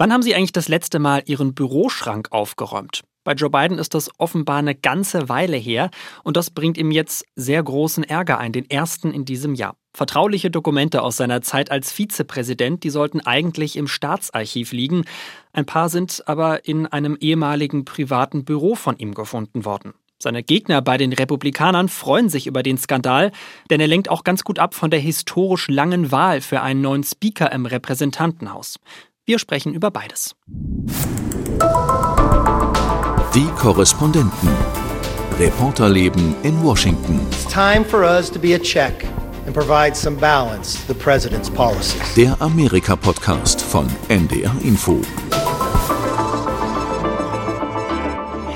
Wann haben Sie eigentlich das letzte Mal Ihren Büroschrank aufgeräumt? Bei Joe Biden ist das offenbar eine ganze Weile her und das bringt ihm jetzt sehr großen Ärger ein, den ersten in diesem Jahr. Vertrauliche Dokumente aus seiner Zeit als Vizepräsident, die sollten eigentlich im Staatsarchiv liegen. Ein paar sind aber in einem ehemaligen privaten Büro von ihm gefunden worden. Seine Gegner bei den Republikanern freuen sich über den Skandal, denn er lenkt auch ganz gut ab von der historisch langen Wahl für einen neuen Speaker im Repräsentantenhaus. Wir sprechen über beides. Die Korrespondenten. Reporterleben in Washington. It's time for us to be a check and provide some balance to the president's policies. Der Amerika-Podcast von NDR Info.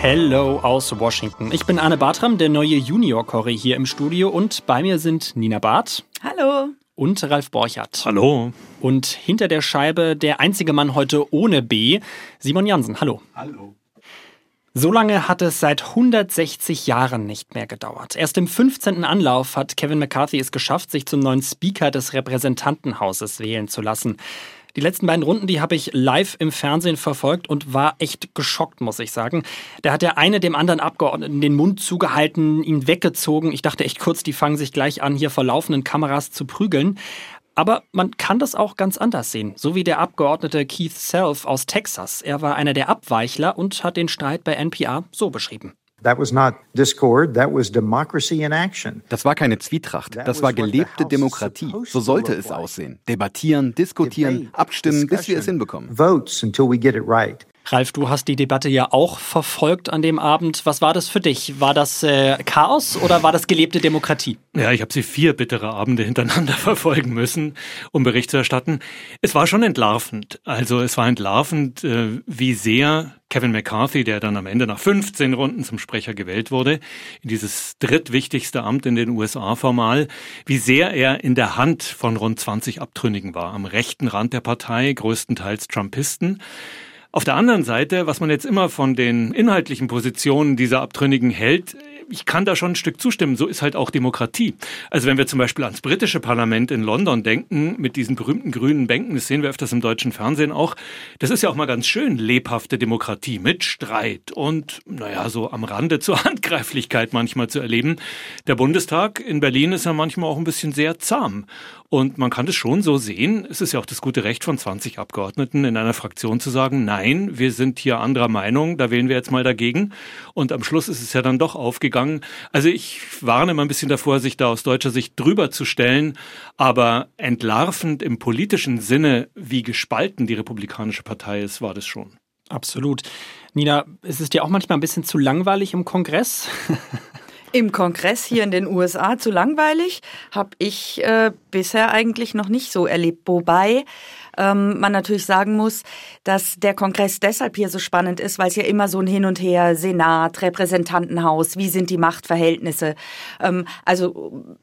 Hello aus Washington. Ich bin Anne Bartram, der neue Junior-Corey hier im Studio und bei mir sind Nina Barth. Hallo. Und Ralf Borchardt. Hallo. Und hinter der Scheibe der einzige Mann heute ohne B, Simon Jansen. Hallo. Hallo. So lange hat es seit 160 Jahren nicht mehr gedauert. Erst im 15. Anlauf hat Kevin McCarthy es geschafft, sich zum neuen Speaker des Repräsentantenhauses wählen zu lassen. Die letzten beiden Runden, die habe ich live im Fernsehen verfolgt und war echt geschockt, muss ich sagen. Da hat der eine dem anderen Abgeordneten den Mund zugehalten, ihn weggezogen. Ich dachte echt kurz, die fangen sich gleich an, hier vor laufenden Kameras zu prügeln. Aber man kann das auch ganz anders sehen, so wie der Abgeordnete Keith Self aus Texas. Er war einer der Abweichler und hat den Streit bei NPR so beschrieben. Das war keine Zwietracht, das war gelebte Demokratie. So sollte es aussehen. Debattieren, diskutieren, abstimmen, bis wir es hinbekommen. Ralf, du hast die Debatte ja auch verfolgt an dem Abend. Was war das für dich? War das äh, Chaos oder war das gelebte Demokratie? Ja, ich habe sie vier bittere Abende hintereinander verfolgen müssen, um Bericht zu erstatten. Es war schon entlarvend. Also es war entlarvend, äh, wie sehr Kevin McCarthy, der dann am Ende nach 15 Runden zum Sprecher gewählt wurde, in dieses drittwichtigste Amt in den USA formal, wie sehr er in der Hand von rund 20 Abtrünnigen war, am rechten Rand der Partei, größtenteils Trumpisten. Auf der anderen Seite, was man jetzt immer von den inhaltlichen Positionen dieser Abtrünnigen hält, ich kann da schon ein Stück zustimmen. So ist halt auch Demokratie. Also wenn wir zum Beispiel ans britische Parlament in London denken, mit diesen berühmten grünen Bänken, das sehen wir öfters im deutschen Fernsehen auch, das ist ja auch mal ganz schön lebhafte Demokratie mit Streit und, naja, so am Rande zur Handgreiflichkeit manchmal zu erleben. Der Bundestag in Berlin ist ja manchmal auch ein bisschen sehr zahm. Und man kann es schon so sehen, es ist ja auch das gute Recht von 20 Abgeordneten in einer Fraktion zu sagen, nein, wir sind hier anderer Meinung, da wählen wir jetzt mal dagegen. Und am Schluss ist es ja dann doch aufgegangen. Also ich warne immer ein bisschen davor, sich da aus deutscher Sicht drüber zu stellen, aber entlarvend im politischen Sinne, wie gespalten die Republikanische Partei ist, war das schon. Absolut. Nina, ist es dir auch manchmal ein bisschen zu langweilig im Kongress? Im Kongress hier in den USA zu langweilig, habe ich äh, bisher eigentlich noch nicht so erlebt. Wobei ähm, man natürlich sagen muss, dass der Kongress deshalb hier so spannend ist, weil es ja immer so ein Hin und Her, Senat, Repräsentantenhaus, wie sind die Machtverhältnisse. Ähm, also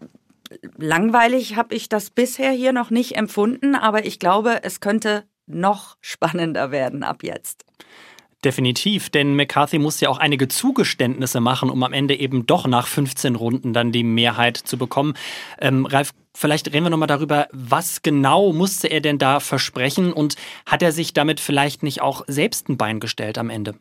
langweilig habe ich das bisher hier noch nicht empfunden, aber ich glaube, es könnte noch spannender werden ab jetzt. Definitiv, denn McCarthy muss ja auch einige Zugeständnisse machen, um am Ende eben doch nach 15 Runden dann die Mehrheit zu bekommen. Ähm, Ralf, vielleicht reden wir nochmal darüber, was genau musste er denn da versprechen und hat er sich damit vielleicht nicht auch selbst ein Bein gestellt am Ende?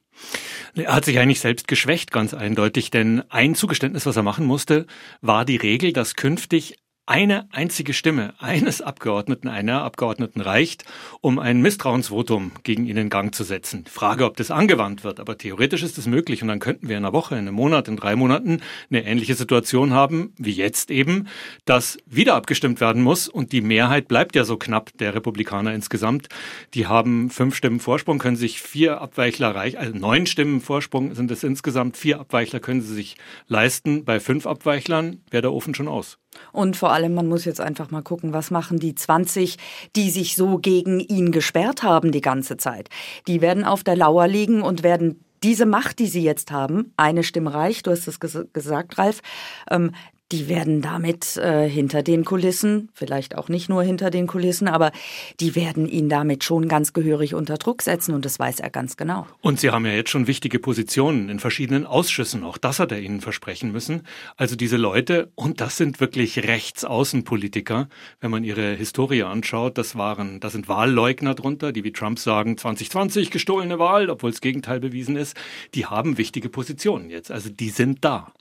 Er hat sich eigentlich selbst geschwächt, ganz eindeutig, denn ein Zugeständnis, was er machen musste, war die Regel, dass künftig eine einzige Stimme eines Abgeordneten, einer Abgeordneten reicht, um ein Misstrauensvotum gegen ihn in Gang zu setzen. Frage, ob das angewandt wird, aber theoretisch ist es möglich und dann könnten wir in einer Woche, in einem Monat, in drei Monaten eine ähnliche Situation haben, wie jetzt eben, dass wieder abgestimmt werden muss und die Mehrheit bleibt ja so knapp der Republikaner insgesamt. Die haben fünf Stimmen Vorsprung, können sich vier Abweichler erreichen, also neun Stimmen Vorsprung sind es insgesamt, vier Abweichler können sie sich leisten. Bei fünf Abweichlern wäre der Ofen schon aus. Und vor allem, man muss jetzt einfach mal gucken, was machen die 20, die sich so gegen ihn gesperrt haben die ganze Zeit. Die werden auf der Lauer liegen und werden diese Macht, die sie jetzt haben, eine Stimme reicht, du hast es ges gesagt, Ralf, ähm, die werden damit äh, hinter den Kulissen, vielleicht auch nicht nur hinter den Kulissen, aber die werden ihn damit schon ganz gehörig unter Druck setzen und das weiß er ganz genau. Und Sie haben ja jetzt schon wichtige Positionen in verschiedenen Ausschüssen, auch das hat er Ihnen versprechen müssen. Also diese Leute, und das sind wirklich Rechtsaußenpolitiker, wenn man ihre Historie anschaut, das waren, da sind Wahlleugner drunter, die wie Trump sagen, 2020 gestohlene Wahl, obwohl das Gegenteil bewiesen ist, die haben wichtige Positionen jetzt, also die sind da.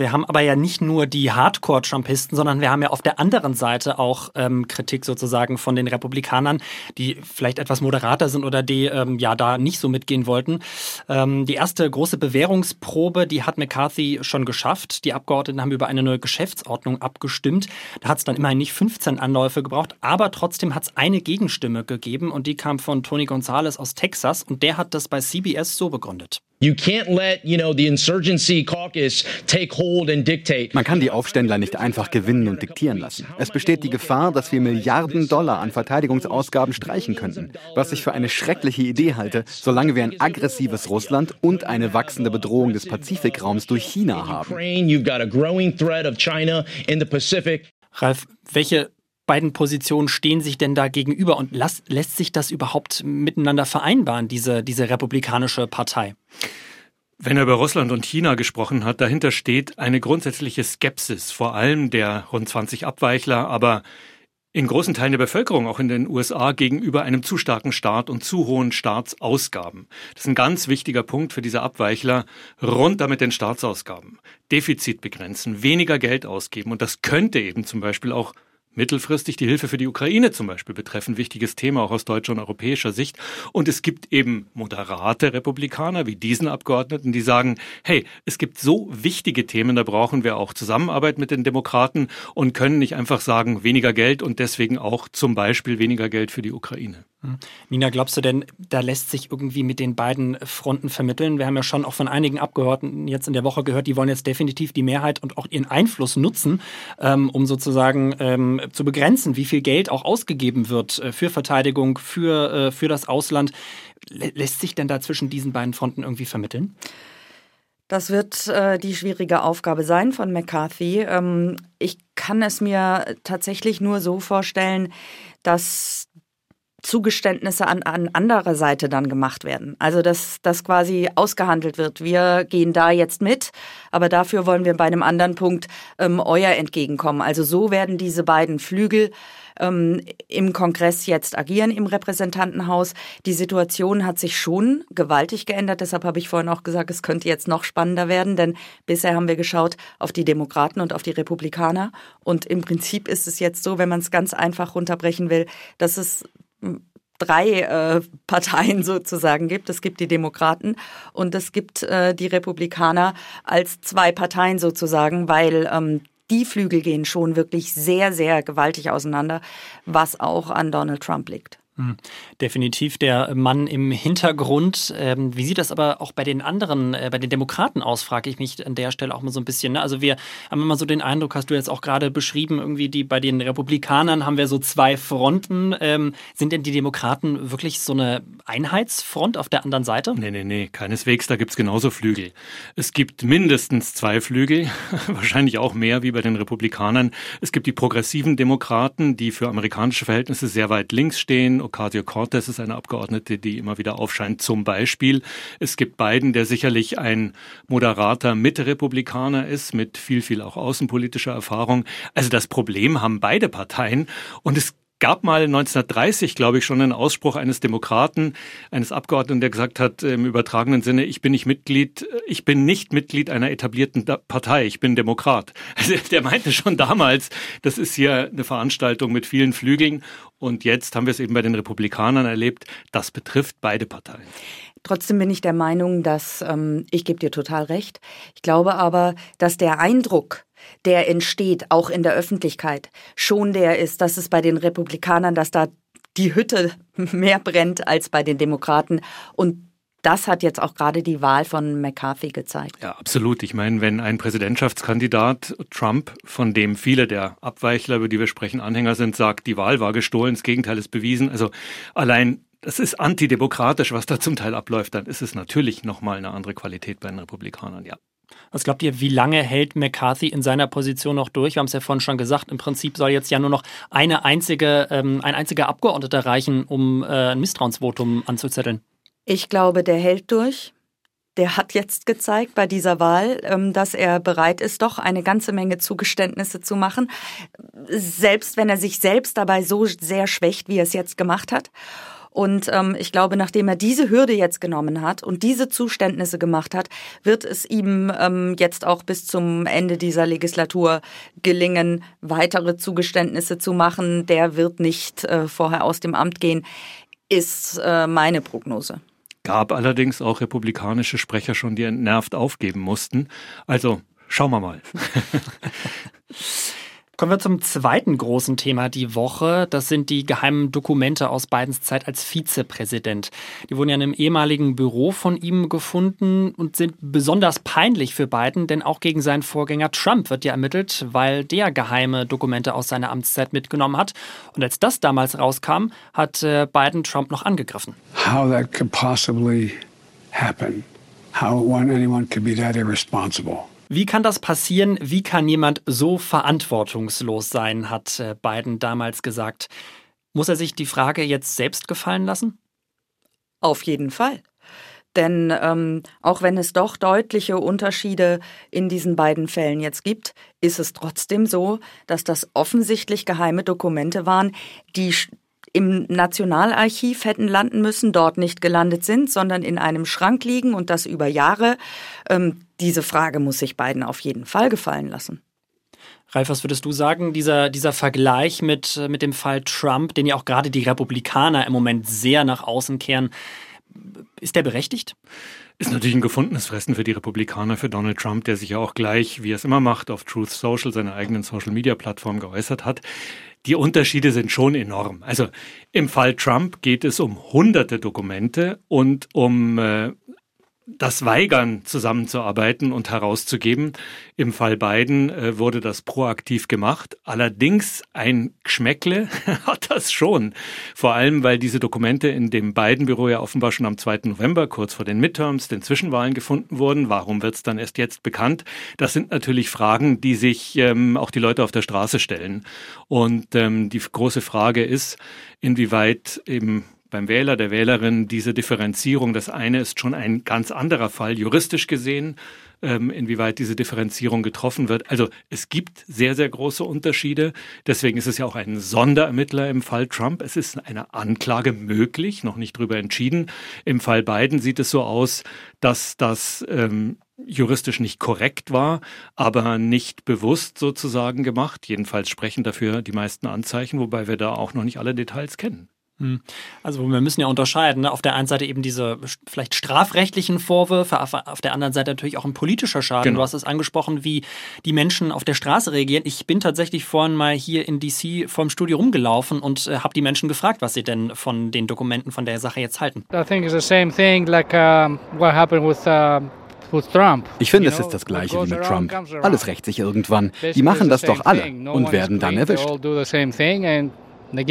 Wir haben aber ja nicht nur die Hardcore-Trumpisten, sondern wir haben ja auf der anderen Seite auch ähm, Kritik sozusagen von den Republikanern, die vielleicht etwas moderater sind oder die ähm, ja da nicht so mitgehen wollten. Ähm, die erste große Bewährungsprobe, die hat McCarthy schon geschafft. Die Abgeordneten haben über eine neue Geschäftsordnung abgestimmt. Da hat es dann immerhin nicht 15 Anläufe gebraucht, aber trotzdem hat es eine Gegenstimme gegeben und die kam von Tony Gonzalez aus Texas und der hat das bei CBS so begründet. You can't let, you know, the insurgency caucus take hold and dictate. Man kann die Aufständler nicht einfach gewinnen und diktieren lassen. Es besteht die Gefahr, dass wir Milliarden Dollar an Verteidigungsausgaben streichen könnten, was ich für eine schreckliche Idee halte, solange wir ein aggressives Russland und eine wachsende Bedrohung des Pazifikraums durch China haben. Ralf, welche beiden Positionen stehen sich denn da gegenüber und las, lässt sich das überhaupt miteinander vereinbaren, diese, diese republikanische Partei? Wenn er über Russland und China gesprochen hat, dahinter steht eine grundsätzliche Skepsis, vor allem der rund 20 Abweichler, aber in großen Teilen der Bevölkerung, auch in den USA, gegenüber einem zu starken Staat und zu hohen Staatsausgaben. Das ist ein ganz wichtiger Punkt für diese Abweichler. Rund damit den Staatsausgaben. Defizit begrenzen, weniger Geld ausgeben. Und das könnte eben zum Beispiel auch mittelfristig die Hilfe für die Ukraine zum Beispiel betreffen. Wichtiges Thema auch aus deutscher und europäischer Sicht. Und es gibt eben moderate Republikaner wie diesen Abgeordneten, die sagen, hey, es gibt so wichtige Themen, da brauchen wir auch Zusammenarbeit mit den Demokraten und können nicht einfach sagen, weniger Geld und deswegen auch zum Beispiel weniger Geld für die Ukraine. Hm. Nina, glaubst du denn, da lässt sich irgendwie mit den beiden Fronten vermitteln? Wir haben ja schon auch von einigen Abgeordneten jetzt in der Woche gehört, die wollen jetzt definitiv die Mehrheit und auch ihren Einfluss nutzen, ähm, um sozusagen ähm, zu begrenzen, wie viel Geld auch ausgegeben wird äh, für Verteidigung, für, äh, für das Ausland. lässt sich denn da zwischen diesen beiden Fronten irgendwie vermitteln? Das wird äh, die schwierige Aufgabe sein von McCarthy. Ähm, ich kann es mir tatsächlich nur so vorstellen, dass Zugeständnisse an, an anderer Seite dann gemacht werden. Also dass das quasi ausgehandelt wird. Wir gehen da jetzt mit, aber dafür wollen wir bei einem anderen Punkt ähm, euer entgegenkommen. Also so werden diese beiden Flügel ähm, im Kongress jetzt agieren, im Repräsentantenhaus. Die Situation hat sich schon gewaltig geändert. Deshalb habe ich vorhin auch gesagt, es könnte jetzt noch spannender werden, denn bisher haben wir geschaut auf die Demokraten und auf die Republikaner. Und im Prinzip ist es jetzt so, wenn man es ganz einfach runterbrechen will, dass es drei äh, Parteien sozusagen gibt. Es gibt die Demokraten und es gibt äh, die Republikaner als zwei Parteien sozusagen, weil ähm, die Flügel gehen schon wirklich sehr, sehr gewaltig auseinander, was auch an Donald Trump liegt. Hm. Definitiv der Mann im Hintergrund. Ähm, wie sieht das aber auch bei den anderen, äh, bei den Demokraten aus, frage ich mich an der Stelle auch mal so ein bisschen. Ne? Also wir haben immer so den Eindruck, hast du jetzt auch gerade beschrieben, irgendwie die bei den Republikanern haben wir so zwei Fronten. Ähm, sind denn die Demokraten wirklich so eine Einheitsfront auf der anderen Seite? Nee, nee, nee, keineswegs. Da gibt es genauso Flügel. Es gibt mindestens zwei Flügel, wahrscheinlich auch mehr wie bei den Republikanern. Es gibt die progressiven Demokraten, die für amerikanische Verhältnisse sehr weit links stehen Ocasio-Cortez ist eine Abgeordnete, die immer wieder aufscheint. Zum Beispiel, es gibt Biden, der sicherlich ein moderater Mitte-Republikaner ist, mit viel, viel auch außenpolitischer Erfahrung. Also das Problem haben beide Parteien und es gab mal 1930, glaube ich, schon einen Ausspruch eines Demokraten, eines Abgeordneten, der gesagt hat, im übertragenen Sinne, ich bin nicht Mitglied, ich bin nicht Mitglied einer etablierten Partei, ich bin Demokrat. Also der meinte schon damals, das ist hier eine Veranstaltung mit vielen Flügeln und jetzt haben wir es eben bei den Republikanern erlebt, das betrifft beide Parteien. Trotzdem bin ich der Meinung, dass ähm, ich gebe dir total recht. Ich glaube aber, dass der Eindruck, der entsteht, auch in der Öffentlichkeit, schon der ist, dass es bei den Republikanern, dass da die Hütte mehr brennt als bei den Demokraten. Und das hat jetzt auch gerade die Wahl von McCarthy gezeigt. Ja, absolut. Ich meine, wenn ein Präsidentschaftskandidat Trump, von dem viele der Abweichler, über die wir sprechen, Anhänger sind, sagt, die Wahl war gestohlen, das Gegenteil ist bewiesen. Also allein das ist antidemokratisch, was da zum Teil abläuft, dann ist es natürlich nochmal eine andere Qualität bei den Republikanern, ja. Was glaubt ihr, wie lange hält McCarthy in seiner Position noch durch? Wir haben es ja vorhin schon gesagt, im Prinzip soll jetzt ja nur noch eine einzige, ähm, ein einziger Abgeordneter reichen, um äh, ein Misstrauensvotum anzuzetteln. Ich glaube, der hält durch. Der hat jetzt gezeigt bei dieser Wahl, ähm, dass er bereit ist, doch eine ganze Menge Zugeständnisse zu machen, selbst wenn er sich selbst dabei so sehr schwächt, wie er es jetzt gemacht hat. Und ähm, ich glaube, nachdem er diese Hürde jetzt genommen hat und diese Zuständnisse gemacht hat, wird es ihm ähm, jetzt auch bis zum Ende dieser Legislatur gelingen, weitere Zugeständnisse zu machen. Der wird nicht äh, vorher aus dem Amt gehen, ist äh, meine Prognose. Gab allerdings auch republikanische Sprecher schon, die entnervt aufgeben mussten. Also schauen wir mal. Kommen wir zum zweiten großen Thema die Woche. Das sind die geheimen Dokumente aus Bidens Zeit als Vizepräsident. Die wurden ja in einem ehemaligen Büro von ihm gefunden und sind besonders peinlich für Biden, denn auch gegen seinen Vorgänger Trump wird ja ermittelt, weil der geheime Dokumente aus seiner Amtszeit mitgenommen hat. Und als das damals rauskam, hat äh, Biden Trump noch angegriffen. How that could possibly happen. How anyone could be that irresponsible. Wie kann das passieren? Wie kann jemand so verantwortungslos sein, hat äh, Biden damals gesagt. Muss er sich die Frage jetzt selbst gefallen lassen? Auf jeden Fall. Denn ähm, auch wenn es doch deutliche Unterschiede in diesen beiden Fällen jetzt gibt, ist es trotzdem so, dass das offensichtlich geheime Dokumente waren, die im Nationalarchiv hätten landen müssen, dort nicht gelandet sind, sondern in einem Schrank liegen und das über Jahre. Ähm, diese Frage muss sich beiden auf jeden Fall gefallen lassen. Ralf, was würdest du sagen, dieser, dieser Vergleich mit, mit dem Fall Trump, den ja auch gerade die Republikaner im Moment sehr nach außen kehren, ist der berechtigt? Ist natürlich ein gefundenes Fressen für die Republikaner, für Donald Trump, der sich ja auch gleich, wie er es immer macht, auf Truth Social, seiner eigenen Social-Media-Plattform geäußert hat. Die Unterschiede sind schon enorm. Also im Fall Trump geht es um hunderte Dokumente und um äh, das Weigern zusammenzuarbeiten und herauszugeben. Im Fall Biden äh, wurde das proaktiv gemacht. Allerdings ein Geschmäckle hat das schon. Vor allem, weil diese Dokumente in dem Biden-Büro ja offenbar schon am 2. November, kurz vor den Midterms, den Zwischenwahlen gefunden wurden. Warum wird es dann erst jetzt bekannt? Das sind natürlich Fragen, die sich ähm, auch die Leute auf der Straße stellen. Und ähm, die große Frage ist, inwieweit eben beim Wähler, der Wählerin diese Differenzierung. Das eine ist schon ein ganz anderer Fall, juristisch gesehen, ähm, inwieweit diese Differenzierung getroffen wird. Also es gibt sehr, sehr große Unterschiede. Deswegen ist es ja auch ein Sonderermittler im Fall Trump. Es ist eine Anklage möglich, noch nicht drüber entschieden. Im Fall Biden sieht es so aus, dass das ähm, juristisch nicht korrekt war, aber nicht bewusst sozusagen gemacht. Jedenfalls sprechen dafür die meisten Anzeichen, wobei wir da auch noch nicht alle Details kennen. Hm. Also wir müssen ja unterscheiden. Ne? Auf der einen Seite eben diese vielleicht strafrechtlichen Vorwürfe, auf der anderen Seite natürlich auch ein politischer Schaden. Genau. Du hast es angesprochen, wie die Menschen auf der Straße reagieren. Ich bin tatsächlich vorhin mal hier in DC vorm Studio rumgelaufen und äh, habe die Menschen gefragt, was sie denn von den Dokumenten von der Sache jetzt halten. I think it's the same thing like uh, what happened with uh ich finde, es ist das Gleiche wie mit Trump. Alles rächt sich irgendwann. Die machen das doch alle und werden dann erwischt. In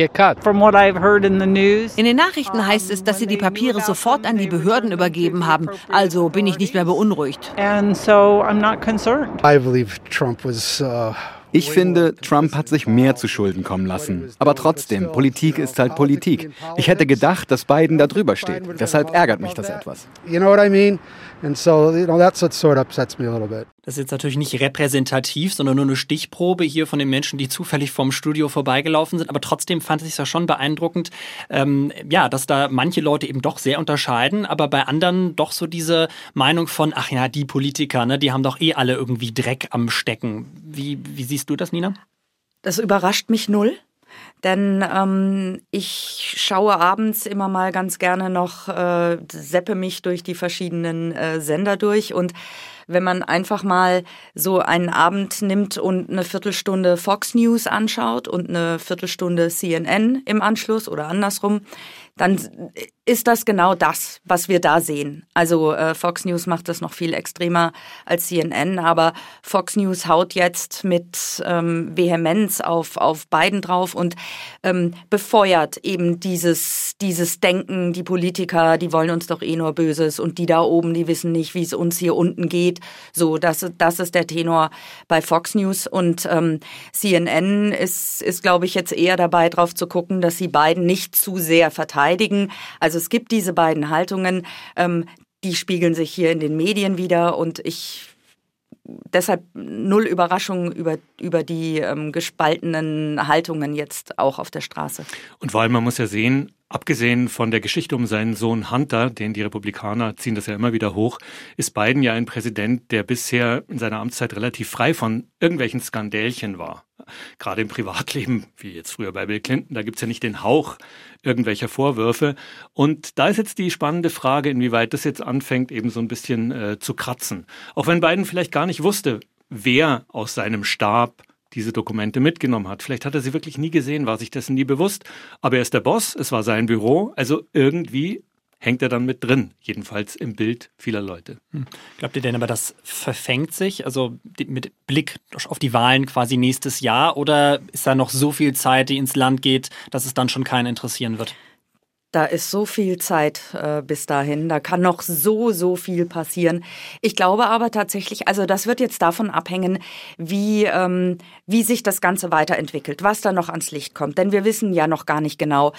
den Nachrichten heißt es, dass sie die Papiere sofort an die Behörden übergeben haben. Also bin ich nicht mehr beunruhigt. And so I'm not concerned. I believe Trump was uh ich finde, Trump hat sich mehr zu Schulden kommen lassen. Aber trotzdem, Politik ist halt Politik. Ich hätte gedacht, dass Biden da drüber steht. Deshalb ärgert mich das etwas. You know what I mean? And so, you know, that's what sort of upsets me a little bit. Das ist jetzt natürlich nicht repräsentativ, sondern nur eine Stichprobe hier von den Menschen, die zufällig vom Studio vorbeigelaufen sind. Aber trotzdem fand ich es ja schon beeindruckend, ähm, ja, dass da manche Leute eben doch sehr unterscheiden, aber bei anderen doch so diese Meinung von, ach ja, die Politiker, ne, die haben doch eh alle irgendwie Dreck am Stecken. Wie, wie siehst du das, Nina? Das überrascht mich null. Denn ähm, ich schaue abends immer mal ganz gerne noch, äh, seppe mich durch die verschiedenen äh, Sender durch. Und wenn man einfach mal so einen Abend nimmt und eine Viertelstunde Fox News anschaut und eine Viertelstunde CNN im Anschluss oder andersrum, dann ist das genau das, was wir da sehen. Also äh, Fox News macht das noch viel extremer als CNN, aber Fox News haut jetzt mit ähm, Vehemenz auf, auf Biden drauf und ähm, befeuert eben dieses, dieses Denken, die Politiker, die wollen uns doch eh nur Böses und die da oben, die wissen nicht, wie es uns hier unten geht. So, das, das ist der Tenor bei Fox News und ähm, CNN ist, ist glaube ich, jetzt eher dabei, drauf zu gucken, dass sie beiden nicht zu sehr verteidigen. Also es gibt diese beiden Haltungen, ähm, die spiegeln sich hier in den Medien wieder und ich deshalb null Überraschung über, über die ähm, gespaltenen Haltungen jetzt auch auf der Straße. Und allem, man muss ja sehen, abgesehen von der Geschichte um seinen Sohn Hunter, den die Republikaner ziehen das ja immer wieder hoch, ist Biden ja ein Präsident, der bisher in seiner Amtszeit relativ frei von irgendwelchen Skandälchen war. Gerade im Privatleben, wie jetzt früher bei Bill Clinton, da gibt's ja nicht den Hauch irgendwelcher Vorwürfe. Und da ist jetzt die spannende Frage, inwieweit das jetzt anfängt, eben so ein bisschen äh, zu kratzen. Auch wenn Biden vielleicht gar nicht wusste, wer aus seinem Stab diese Dokumente mitgenommen hat. Vielleicht hat er sie wirklich nie gesehen, war sich dessen nie bewusst. Aber er ist der Boss, es war sein Büro. Also irgendwie hängt er dann mit drin, jedenfalls im Bild vieler Leute. Hm. Glaubt ihr denn aber, das verfängt sich, also mit Blick auf die Wahlen quasi nächstes Jahr, oder ist da noch so viel Zeit, die ins Land geht, dass es dann schon keinen interessieren wird? Da ist so viel Zeit äh, bis dahin. Da kann noch so, so viel passieren. Ich glaube aber tatsächlich, also das wird jetzt davon abhängen, wie, ähm, wie sich das Ganze weiterentwickelt, was da noch ans Licht kommt. Denn wir wissen ja noch gar nicht genau,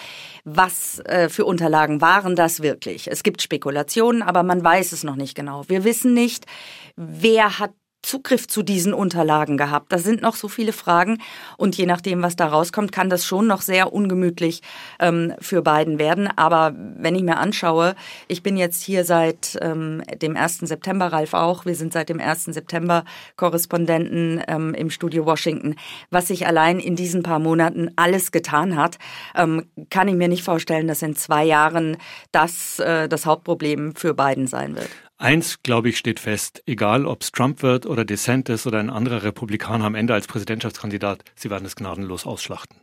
was äh, für Unterlagen waren das wirklich. Es gibt Spekulationen, aber man weiß es noch nicht genau. Wir wissen nicht, wer hat Zugriff zu diesen Unterlagen gehabt? Da sind noch so viele Fragen und je nachdem, was da rauskommt, kann das schon noch sehr ungemütlich ähm, für beiden werden. Aber wenn ich mir anschaue, ich bin jetzt hier seit ähm, dem 1. September, Ralf auch, wir sind seit dem 1. September Korrespondenten ähm, im Studio Washington. Was sich allein in diesen paar Monaten alles getan hat, ähm, kann ich mir nicht vorstellen, dass in zwei Jahren das äh, das Hauptproblem für beiden sein wird. Eins, glaube ich, steht fest, egal ob es Trump wird oder DeSantis oder ein anderer Republikaner am Ende als Präsidentschaftskandidat, sie werden es gnadenlos ausschlachten.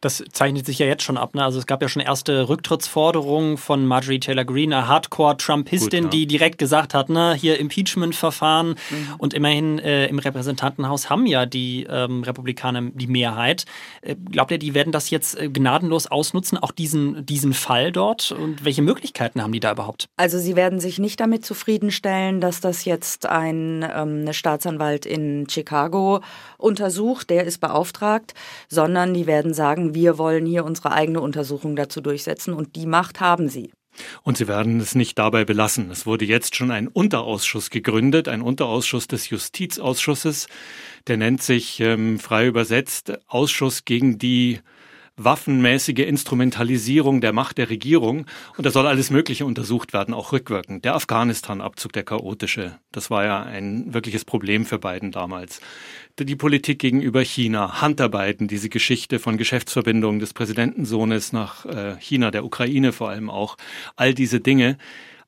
Das zeichnet sich ja jetzt schon ab. Ne? Also es gab ja schon erste Rücktrittsforderungen von Marjorie Taylor Greene, eine Hardcore-Trumpistin, ja. die direkt gesagt hat, ne, hier Impeachment-Verfahren. Mhm. Und immerhin äh, im Repräsentantenhaus haben ja die ähm, Republikaner die Mehrheit. Äh, glaubt ihr, die werden das jetzt äh, gnadenlos ausnutzen, auch diesen, diesen Fall dort? Und welche Möglichkeiten haben die da überhaupt? Also sie werden sich nicht damit zufriedenstellen, dass das jetzt ein ähm, eine Staatsanwalt in Chicago untersucht, der ist beauftragt, sondern die werden sagen, wir wollen hier unsere eigene Untersuchung dazu durchsetzen und die Macht haben sie. Und sie werden es nicht dabei belassen. Es wurde jetzt schon ein Unterausschuss gegründet, ein Unterausschuss des Justizausschusses. Der nennt sich ähm, frei übersetzt Ausschuss gegen die waffenmäßige Instrumentalisierung der Macht der Regierung. Und da soll alles Mögliche untersucht werden, auch rückwirkend. Der Afghanistan-Abzug, der chaotische, das war ja ein wirkliches Problem für Biden damals. Die Politik gegenüber China, Handarbeiten, diese Geschichte von Geschäftsverbindungen des Präsidentensohnes nach äh, China, der Ukraine vor allem auch, all diese Dinge.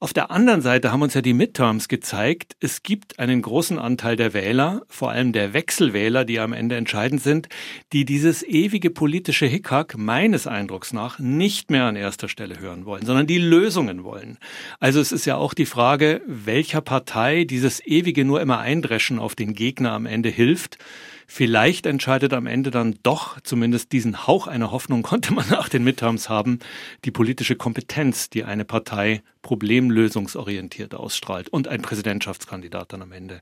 Auf der anderen Seite haben uns ja die Midterms gezeigt, es gibt einen großen Anteil der Wähler, vor allem der Wechselwähler, die am Ende entscheidend sind, die dieses ewige politische Hickhack meines Eindrucks nach nicht mehr an erster Stelle hören wollen, sondern die Lösungen wollen. Also es ist ja auch die Frage, welcher Partei dieses ewige nur immer Eindreschen auf den Gegner am Ende hilft. Vielleicht entscheidet am Ende dann doch, zumindest diesen Hauch einer Hoffnung konnte man nach den Midterms haben, die politische Kompetenz, die eine Partei problemlösungsorientiert ausstrahlt und ein Präsidentschaftskandidat dann am Ende.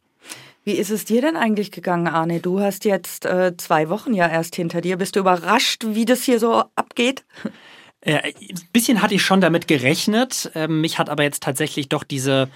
Wie ist es dir denn eigentlich gegangen, Arne? Du hast jetzt äh, zwei Wochen ja erst hinter dir. Bist du überrascht, wie das hier so abgeht? Äh, ein bisschen hatte ich schon damit gerechnet. Ähm, mich hat aber jetzt tatsächlich doch diese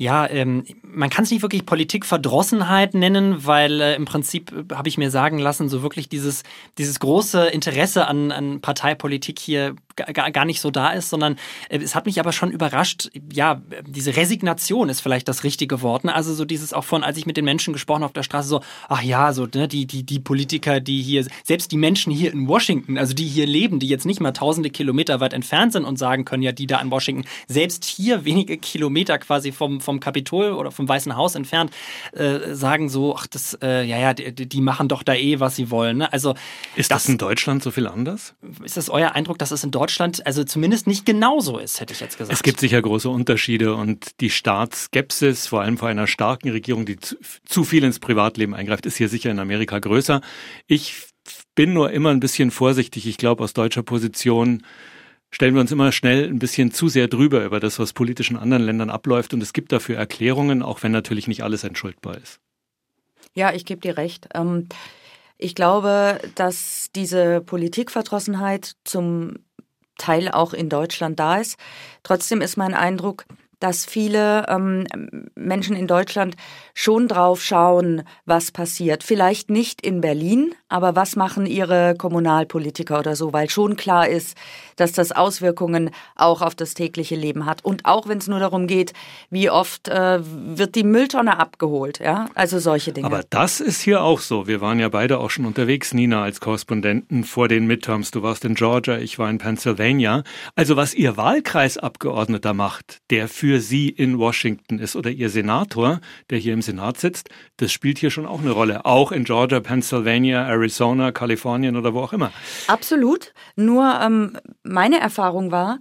ja, ähm, man kann es nicht wirklich Politikverdrossenheit nennen, weil äh, im Prinzip äh, habe ich mir sagen lassen, so wirklich dieses, dieses große Interesse an, an Parteipolitik hier gar, nicht so da ist, sondern äh, es hat mich aber schon überrascht, ja, diese Resignation ist vielleicht das richtige Wort. Ne? Also so dieses auch von, als ich mit den Menschen gesprochen auf der Straße, so, ach ja, so, ne, die, die, die Politiker, die hier, selbst die Menschen hier in Washington, also die hier leben, die jetzt nicht mal tausende Kilometer weit entfernt sind und sagen können, ja, die da in Washington, selbst hier wenige Kilometer quasi vom, vom Kapitol oder vom Weißen Haus entfernt, äh, sagen so, ach, das, äh, ja, ja, die, die machen doch da eh, was sie wollen. Ne? Also, ist das, das in Deutschland so viel anders? Ist das euer Eindruck, dass es in Deutschland also zumindest nicht genauso ist, hätte ich jetzt gesagt. Es gibt sicher große Unterschiede und die Staatsskepsis, vor allem vor einer starken Regierung, die zu, zu viel ins Privatleben eingreift, ist hier sicher in Amerika größer. Ich bin nur immer ein bisschen vorsichtig. Ich glaube, aus deutscher Position stellen wir uns immer schnell ein bisschen zu sehr drüber über das, was politisch in anderen Ländern abläuft. Und es gibt dafür Erklärungen, auch wenn natürlich nicht alles entschuldbar ist. Ja, ich gebe dir recht. Ähm, ich glaube, dass diese Politikverdrossenheit zum Teil auch in Deutschland da ist. Trotzdem ist mein Eindruck, dass viele ähm, Menschen in Deutschland schon drauf schauen, was passiert. Vielleicht nicht in Berlin, aber was machen ihre Kommunalpolitiker oder so, weil schon klar ist, dass das Auswirkungen auch auf das tägliche Leben hat. Und auch wenn es nur darum geht, wie oft äh, wird die Mülltonne abgeholt, ja, also solche Dinge. Aber das ist hier auch so. Wir waren ja beide auch schon unterwegs, Nina, als Korrespondenten vor den Midterms. Du warst in Georgia, ich war in Pennsylvania. Also was Ihr Wahlkreisabgeordneter macht, der für Sie in Washington ist oder Ihr Senator, der hier im Senat sitzt, das spielt hier schon auch eine Rolle. Auch in Georgia, Pennsylvania, Arizona, Kalifornien oder wo auch immer. Absolut. Nur ähm, meine Erfahrung war,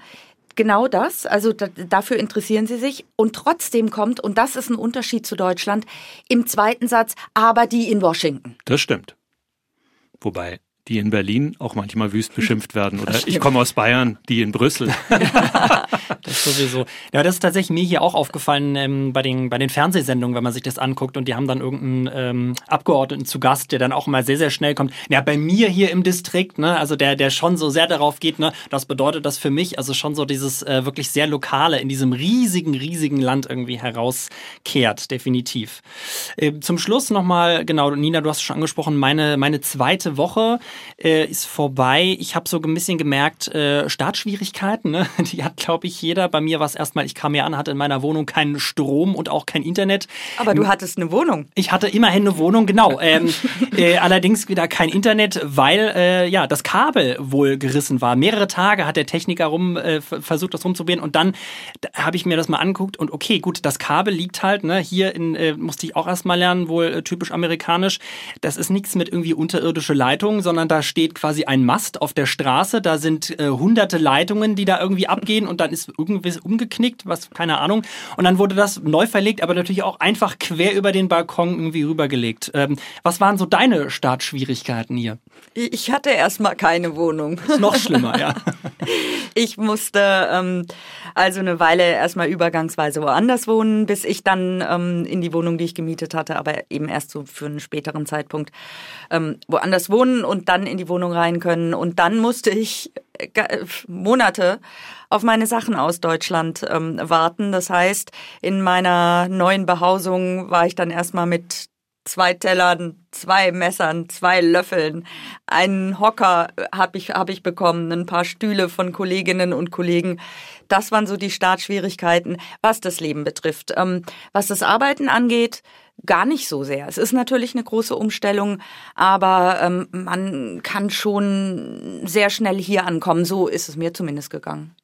genau das, also da, dafür interessieren sie sich und trotzdem kommt, und das ist ein Unterschied zu Deutschland, im zweiten Satz, aber die in Washington. Das stimmt. Wobei die in Berlin auch manchmal wüst beschimpft werden. Oder ich komme aus Bayern, die in Brüssel. das sowieso. Ja, das ist tatsächlich mir hier auch aufgefallen ähm, bei, den, bei den Fernsehsendungen, wenn man sich das anguckt und die haben dann irgendeinen ähm, Abgeordneten zu Gast, der dann auch mal sehr, sehr schnell kommt. Ja, bei mir hier im Distrikt, ne, also der, der schon so sehr darauf geht, ne, das bedeutet das für mich, also schon so dieses äh, wirklich sehr Lokale in diesem riesigen, riesigen Land irgendwie herauskehrt, definitiv. Äh, zum Schluss nochmal, genau, Nina, du hast schon angesprochen, meine, meine zweite Woche äh, ist vorbei. Ich habe so ein bisschen gemerkt, äh, Startschwierigkeiten, ne? die hat, glaube ich, jeder. Bei mir war es erstmal, ich kam hier an, hatte in meiner Wohnung keinen Strom und auch kein Internet. Aber du hattest eine Wohnung. Ich hatte immerhin eine Wohnung, genau. ähm, äh, allerdings wieder kein Internet, weil äh, ja das Kabel wohl gerissen war. Mehrere Tage hat der Techniker rum äh, versucht, das rumzuprobieren und dann habe ich mir das mal angeguckt und okay, gut, das Kabel liegt halt, ne, hier in, äh, musste ich auch erstmal lernen, wohl äh, typisch amerikanisch. Das ist nichts mit irgendwie unterirdische Leitungen, sondern da steht quasi ein Mast auf der Straße, da sind äh, hunderte Leitungen, die da irgendwie abgehen und dann ist irgendwas umgeknickt, was, keine Ahnung. Und dann wurde das neu verlegt, aber natürlich auch einfach quer über den Balkon irgendwie rübergelegt. Ähm, was waren so deine Startschwierigkeiten hier? Ich hatte erstmal keine Wohnung. Ist noch schlimmer, ja. ich musste ähm, also eine Weile erstmal übergangsweise woanders wohnen, bis ich dann ähm, in die Wohnung, die ich gemietet hatte, aber eben erst so für einen späteren Zeitpunkt ähm, woanders wohnen und dann in die Wohnung rein können. Und dann musste ich äh, Monate auf meine Sachen aus Deutschland ähm, warten. Das heißt, in meiner neuen Behausung war ich dann erstmal mit zwei Tellern, zwei Messern, zwei Löffeln, einen Hocker habe ich, hab ich bekommen, ein paar Stühle von Kolleginnen und Kollegen. Das waren so die Startschwierigkeiten, was das Leben betrifft. Ähm, was das Arbeiten angeht, gar nicht so sehr. Es ist natürlich eine große Umstellung, aber ähm, man kann schon sehr schnell hier ankommen. So ist es mir zumindest gegangen.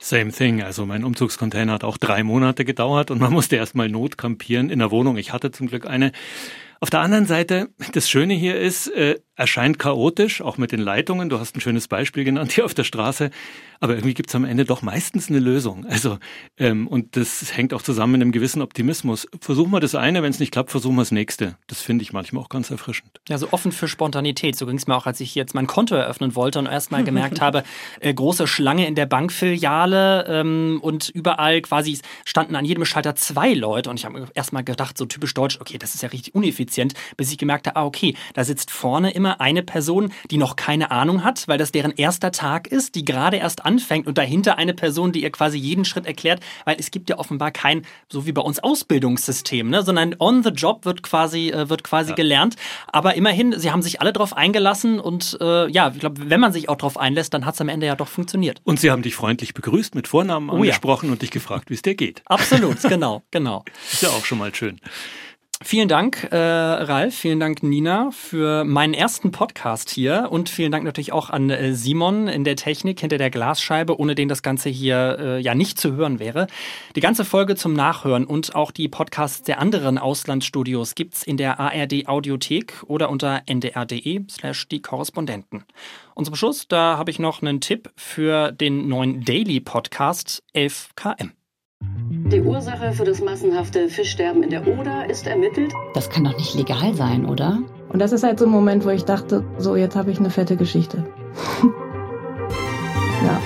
Same thing. Also mein Umzugscontainer hat auch drei Monate gedauert und man musste erstmal notkampieren in der Wohnung. Ich hatte zum Glück eine. Auf der anderen Seite, das Schöne hier ist, äh, erscheint chaotisch, auch mit den Leitungen. Du hast ein schönes Beispiel genannt hier auf der Straße. Aber irgendwie gibt's am Ende doch meistens eine Lösung. Also, ähm, und das hängt auch zusammen mit einem gewissen Optimismus. Versuchen wir das eine, wenn es nicht klappt, versuchen wir das nächste. Das finde ich manchmal auch ganz erfrischend. Ja, so offen für Spontanität. So ging's mir auch, als ich jetzt mein Konto eröffnen wollte und erstmal gemerkt habe, äh, große Schlange in der Bankfiliale ähm, und überall quasi standen an jedem Schalter zwei Leute. Und ich habe erstmal gedacht, so typisch deutsch, okay, das ist ja richtig uneffizient, bis ich gemerkt habe, ah, okay, da sitzt vorne immer immer eine Person, die noch keine Ahnung hat, weil das deren erster Tag ist, die gerade erst anfängt und dahinter eine Person, die ihr quasi jeden Schritt erklärt, weil es gibt ja offenbar kein, so wie bei uns, Ausbildungssystem, ne? sondern on the job wird quasi, äh, wird quasi ja. gelernt. Aber immerhin, sie haben sich alle darauf eingelassen und äh, ja, ich glaube, wenn man sich auch darauf einlässt, dann hat es am Ende ja doch funktioniert. Und sie haben dich freundlich begrüßt, mit Vornamen oh, angesprochen ja. und dich gefragt, wie es dir geht. Absolut, genau, genau. Ist ja auch schon mal schön. Vielen Dank, äh, Ralf, vielen Dank, Nina, für meinen ersten Podcast hier und vielen Dank natürlich auch an äh, Simon in der Technik hinter der Glasscheibe, ohne den das Ganze hier äh, ja nicht zu hören wäre. Die ganze Folge zum Nachhören und auch die Podcasts der anderen Auslandsstudios gibt's in der ARD Audiothek oder unter ndr.de slash die Korrespondenten. Und zum Schluss, da habe ich noch einen Tipp für den neuen Daily Podcast 11KM. Die Ursache für das massenhafte Fischsterben in der Oder ist ermittelt. Das kann doch nicht legal sein, oder? Und das ist halt so ein Moment, wo ich dachte, so jetzt habe ich eine fette Geschichte. ja.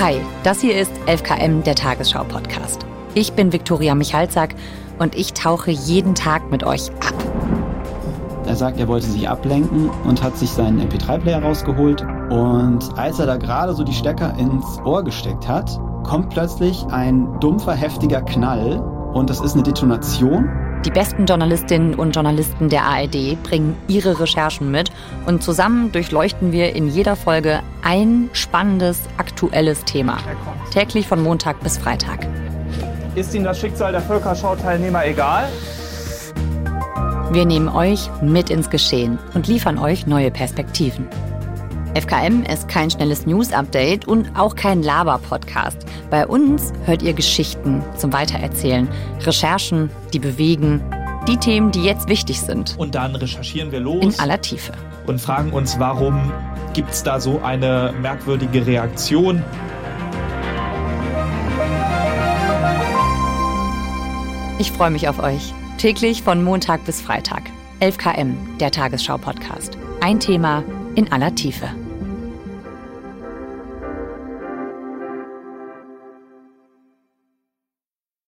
Hi, das hier ist 11KM, der Tagesschau-Podcast. Ich bin Viktoria Michalzack und ich tauche jeden Tag mit euch ab. Er sagt, er wollte sich ablenken und hat sich seinen MP3-Player rausgeholt. Und als er da gerade so die Stecker ins Ohr gesteckt hat, kommt plötzlich ein dumpfer, heftiger Knall und das ist eine Detonation. Die besten Journalistinnen und Journalisten der ARD bringen ihre Recherchen mit und zusammen durchleuchten wir in jeder Folge ein spannendes, aktuelles Thema. Täglich von Montag bis Freitag. Ist Ihnen das Schicksal der Völkerschau-Teilnehmer egal? Wir nehmen euch mit ins Geschehen und liefern euch neue Perspektiven. FKM ist kein schnelles News-Update und auch kein Laber-Podcast. Bei uns hört ihr Geschichten zum Weitererzählen, Recherchen, die bewegen, die Themen, die jetzt wichtig sind. Und dann recherchieren wir los. In aller Tiefe. Und fragen uns, warum gibt es da so eine merkwürdige Reaktion? Ich freue mich auf euch. Täglich von Montag bis Freitag. 11 km, der Tagesschau-Podcast. Ein Thema in aller Tiefe.